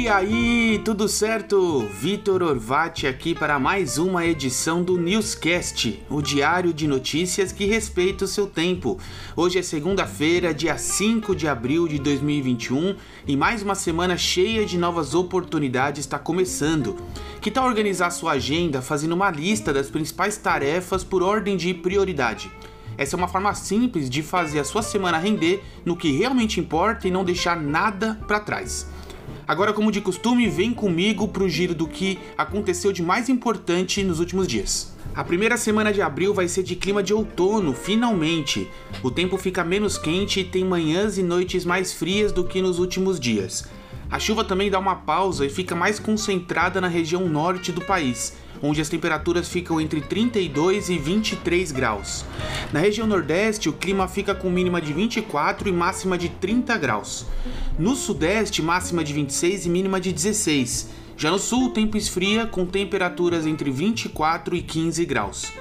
E aí, tudo certo? Vitor Orvati aqui para mais uma edição do Newscast, o diário de notícias que respeita o seu tempo. Hoje é segunda-feira, dia 5 de abril de 2021 e mais uma semana cheia de novas oportunidades está começando. Que tal organizar sua agenda fazendo uma lista das principais tarefas por ordem de prioridade? Essa é uma forma simples de fazer a sua semana render no que realmente importa e não deixar nada para trás. Agora, como de costume, vem comigo para o giro do que aconteceu de mais importante nos últimos dias. A primeira semana de abril vai ser de clima de outono, finalmente. O tempo fica menos quente e tem manhãs e noites mais frias do que nos últimos dias. A chuva também dá uma pausa e fica mais concentrada na região norte do país, onde as temperaturas ficam entre 32 e 23 graus. Na região nordeste, o clima fica com mínima de 24 e máxima de 30 graus. No sudeste, máxima de 26 e mínima de 16. Já no sul, o tempo esfria com temperaturas entre 24 e 15 graus.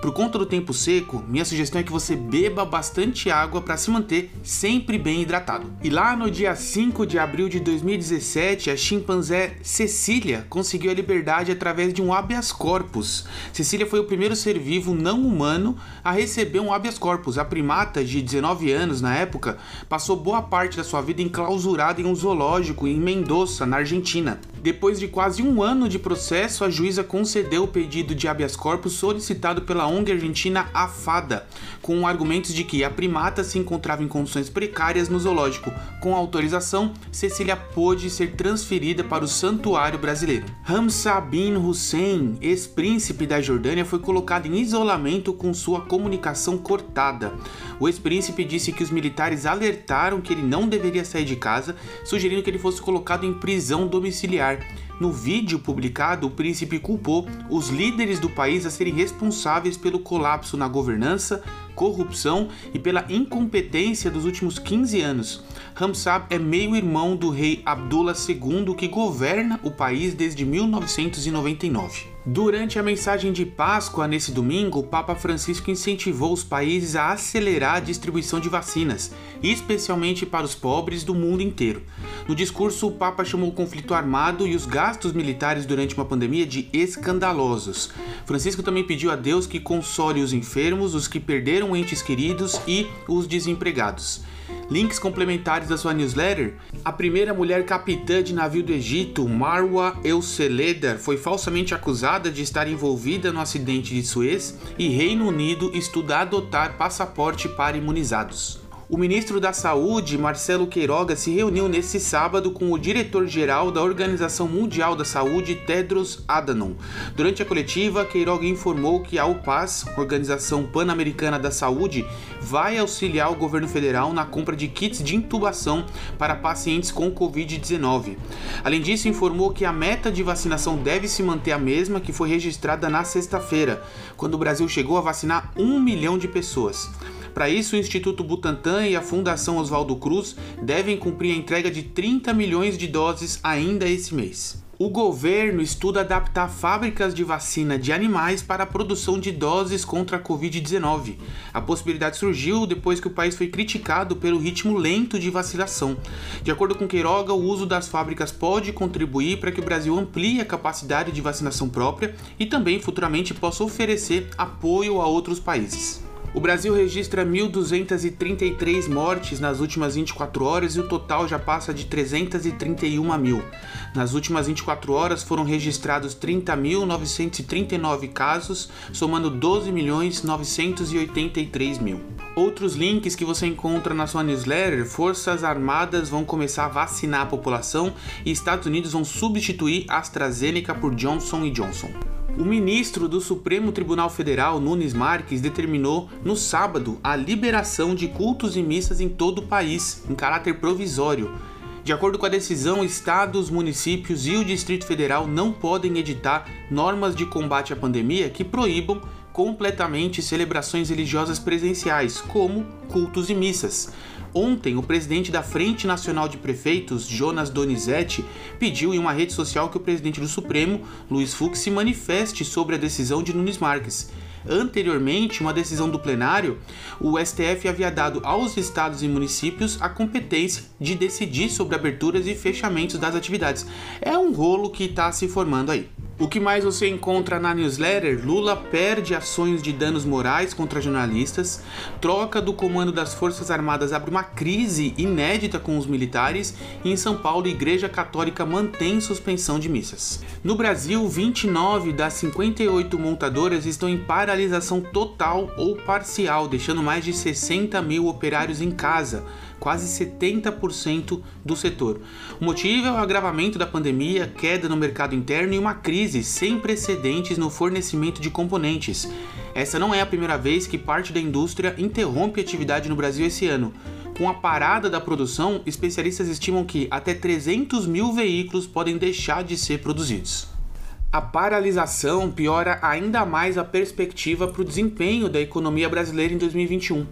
Por conta do tempo seco, minha sugestão é que você beba bastante água para se manter sempre bem hidratado. E lá no dia 5 de abril de 2017, a chimpanzé Cecília conseguiu a liberdade através de um habeas corpus. Cecília foi o primeiro ser vivo não humano a receber um habeas corpus. A primata, de 19 anos na época, passou boa parte da sua vida enclausurada em um zoológico em Mendoza, na Argentina. Depois de quase um ano de processo, a juíza concedeu o pedido de habeas corpus solicitado pela ONG argentina AFADA, com argumentos de que a primata se encontrava em condições precárias no zoológico. Com autorização, Cecília pôde ser transferida para o santuário brasileiro. Hamza bin Hussein, ex-príncipe da Jordânia, foi colocado em isolamento com sua comunicação cortada. O ex-príncipe disse que os militares alertaram que ele não deveria sair de casa, sugerindo que ele fosse colocado em prisão domiciliar. No vídeo publicado, o príncipe culpou os líderes do país a serem responsáveis pelo colapso na governança, corrupção e pela incompetência dos últimos 15 anos. Ramsab é meio-irmão do rei Abdullah II, que governa o país desde 1999. Durante a mensagem de Páscoa nesse domingo, o Papa Francisco incentivou os países a acelerar a distribuição de vacinas, especialmente para os pobres do mundo inteiro. No discurso, o Papa chamou o conflito armado e os gastos militares durante uma pandemia de escandalosos. Francisco também pediu a Deus que console os enfermos, os que perderam entes queridos e os desempregados links complementares da sua newsletter, a primeira mulher capitã de navio do Egito, Marwa El Seleder, foi falsamente acusada de estar envolvida no acidente de Suez e Reino Unido estuda adotar passaporte para imunizados. O ministro da Saúde, Marcelo Queiroga, se reuniu nesse sábado com o diretor-geral da Organização Mundial da Saúde, Tedros Adhanom. Durante a coletiva, Queiroga informou que a UPAS, Organização Pan-Americana da Saúde, vai auxiliar o governo federal na compra de kits de intubação para pacientes com Covid-19. Além disso, informou que a meta de vacinação deve se manter a mesma que foi registrada na sexta-feira, quando o Brasil chegou a vacinar um milhão de pessoas. Para isso, o Instituto Butantan e a Fundação Oswaldo Cruz devem cumprir a entrega de 30 milhões de doses ainda esse mês. O governo estuda adaptar fábricas de vacina de animais para a produção de doses contra a Covid-19. A possibilidade surgiu depois que o país foi criticado pelo ritmo lento de vacinação. De acordo com Queiroga, o uso das fábricas pode contribuir para que o Brasil amplie a capacidade de vacinação própria e também futuramente possa oferecer apoio a outros países. O Brasil registra 1.233 mortes nas últimas 24 horas e o total já passa de 331 mil. Nas últimas 24 horas foram registrados 30.939 casos, somando 12.983 mil. Outros links que você encontra na sua newsletter: Forças Armadas vão começar a vacinar a população e Estados Unidos vão substituir AstraZeneca por Johnson Johnson. O ministro do Supremo Tribunal Federal, Nunes Marques, determinou no sábado a liberação de cultos e missas em todo o país, em caráter provisório. De acordo com a decisão, estados, municípios e o Distrito Federal não podem editar normas de combate à pandemia que proíbam completamente celebrações religiosas presenciais, como cultos e missas. Ontem, o presidente da Frente Nacional de Prefeitos, Jonas Donizete, pediu em uma rede social que o presidente do Supremo, Luiz Fux, se manifeste sobre a decisão de Nunes Marques. Anteriormente, uma decisão do plenário, o STF havia dado aos estados e municípios a competência de decidir sobre aberturas e fechamentos das atividades. É um rolo que está se formando aí. O que mais você encontra na newsletter? Lula perde ações de danos morais contra jornalistas, troca do comando das Forças Armadas abre uma crise inédita com os militares e em São Paulo, a Igreja Católica mantém suspensão de missas. No Brasil, 29 das 58 montadoras estão em paralisação total ou parcial, deixando mais de 60 mil operários em casa quase 70% do setor. O motivo é o agravamento da pandemia, queda no mercado interno e uma crise sem precedentes no fornecimento de componentes. Essa não é a primeira vez que parte da indústria interrompe atividade no Brasil esse ano. Com a parada da produção, especialistas estimam que até 300 mil veículos podem deixar de ser produzidos. A paralisação piora ainda mais a perspectiva para o desempenho da economia brasileira em 2021.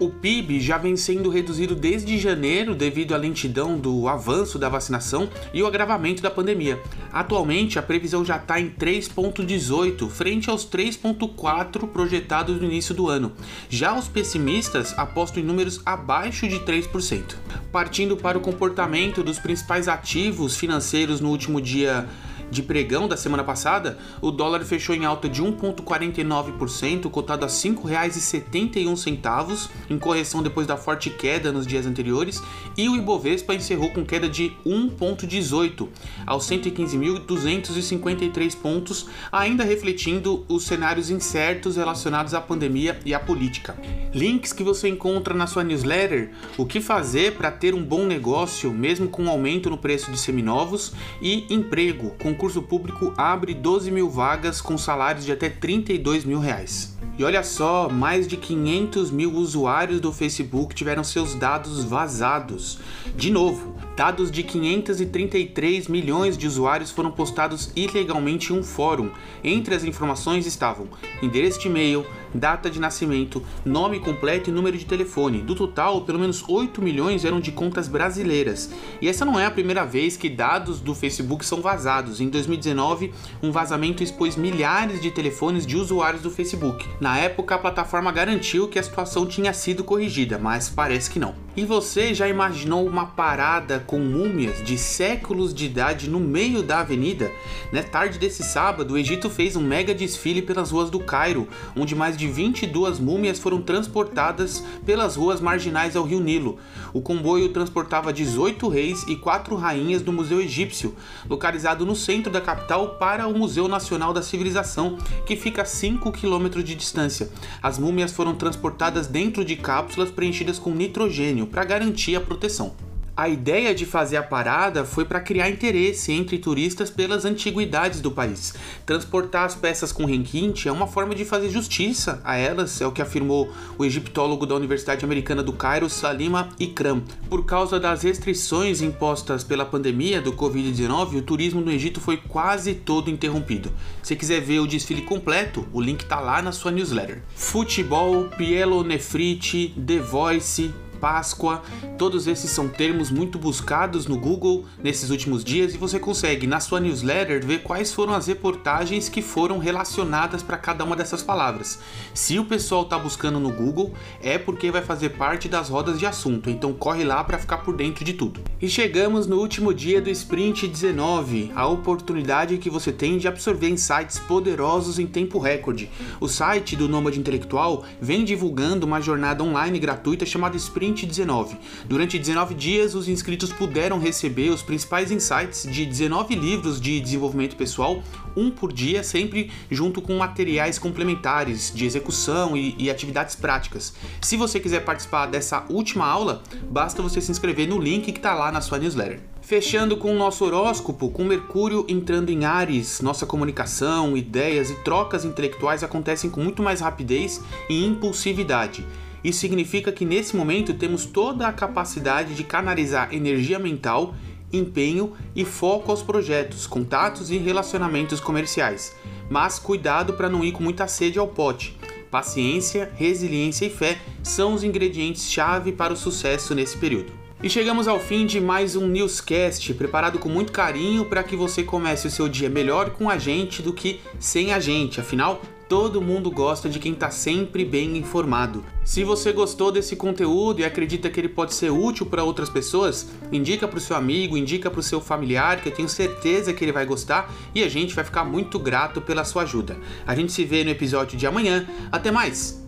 O PIB já vem sendo reduzido desde janeiro devido à lentidão do avanço da vacinação e o agravamento da pandemia. Atualmente, a previsão já está em 3,18, frente aos 3,4 projetados no início do ano. Já os pessimistas apostam em números abaixo de 3%. Partindo para o comportamento dos principais ativos financeiros no último dia de pregão da semana passada, o dólar fechou em alta de 1,49%, cotado a R$ 5,71, em correção depois da forte queda nos dias anteriores, e o Ibovespa encerrou com queda de 1,18 aos 115.253 pontos, ainda refletindo os cenários incertos relacionados à pandemia e à política. Links que você encontra na sua newsletter, o que fazer para ter um bom negócio mesmo com um aumento no preço de seminovos e emprego, concurso concurso público abre 12 mil vagas com salários de até 32 mil reais. E olha só, mais de 500 mil usuários do Facebook tiveram seus dados vazados. De novo, dados de 533 milhões de usuários foram postados ilegalmente em um fórum. Entre as informações estavam endereço de e-mail, data de nascimento, nome completo e número de telefone. Do total, pelo menos 8 milhões eram de contas brasileiras. E essa não é a primeira vez que dados do Facebook são vazados. Em 2019, um vazamento expôs milhares de telefones de usuários do Facebook. Na época, a plataforma garantiu que a situação tinha sido corrigida, mas parece que não. E você já imaginou uma parada com múmias de séculos de idade no meio da avenida? Na tarde desse sábado, o Egito fez um mega desfile pelas ruas do Cairo, onde mais de de 22 múmias foram transportadas pelas ruas marginais ao rio Nilo. O comboio transportava 18 reis e 4 rainhas do Museu Egípcio, localizado no centro da capital, para o Museu Nacional da Civilização, que fica a 5 quilômetros de distância. As múmias foram transportadas dentro de cápsulas preenchidas com nitrogênio para garantir a proteção. A ideia de fazer a parada foi para criar interesse entre turistas pelas antiguidades do país. Transportar as peças com requinte é uma forma de fazer justiça a elas, é o que afirmou o egiptólogo da Universidade Americana do Cairo, Salima Ikram. Por causa das restrições impostas pela pandemia do Covid-19, o turismo no Egito foi quase todo interrompido. Se quiser ver o desfile completo, o link está lá na sua newsletter. Futebol, pielonefrite, The Voice, Páscoa, todos esses são termos muito buscados no Google nesses últimos dias e você consegue na sua newsletter ver quais foram as reportagens que foram relacionadas para cada uma dessas palavras. Se o pessoal está buscando no Google, é porque vai fazer parte das rodas de assunto, então corre lá para ficar por dentro de tudo. E chegamos no último dia do Sprint 19, a oportunidade que você tem de absorver insights poderosos em tempo recorde. O site do Nômade Intelectual vem divulgando uma jornada online gratuita chamada Sprint 2019. Durante 19 dias, os inscritos puderam receber os principais insights de 19 livros de desenvolvimento pessoal, um por dia, sempre junto com materiais complementares de execução e, e atividades práticas. Se você quiser participar dessa última aula, basta você se inscrever no link que está lá na sua newsletter. Fechando com o nosso horóscopo, com Mercúrio entrando em Ares, nossa comunicação, ideias e trocas intelectuais acontecem com muito mais rapidez e impulsividade. Isso significa que nesse momento temos toda a capacidade de canalizar energia mental, empenho e foco aos projetos, contatos e relacionamentos comerciais. Mas cuidado para não ir com muita sede ao pote. Paciência, resiliência e fé são os ingredientes-chave para o sucesso nesse período. E chegamos ao fim de mais um newscast, preparado com muito carinho para que você comece o seu dia melhor com a gente do que sem a gente. Afinal, todo mundo gosta de quem está sempre bem informado. Se você gostou desse conteúdo e acredita que ele pode ser útil para outras pessoas, indica para o seu amigo, indica para o seu familiar, que eu tenho certeza que ele vai gostar e a gente vai ficar muito grato pela sua ajuda. A gente se vê no episódio de amanhã. Até mais!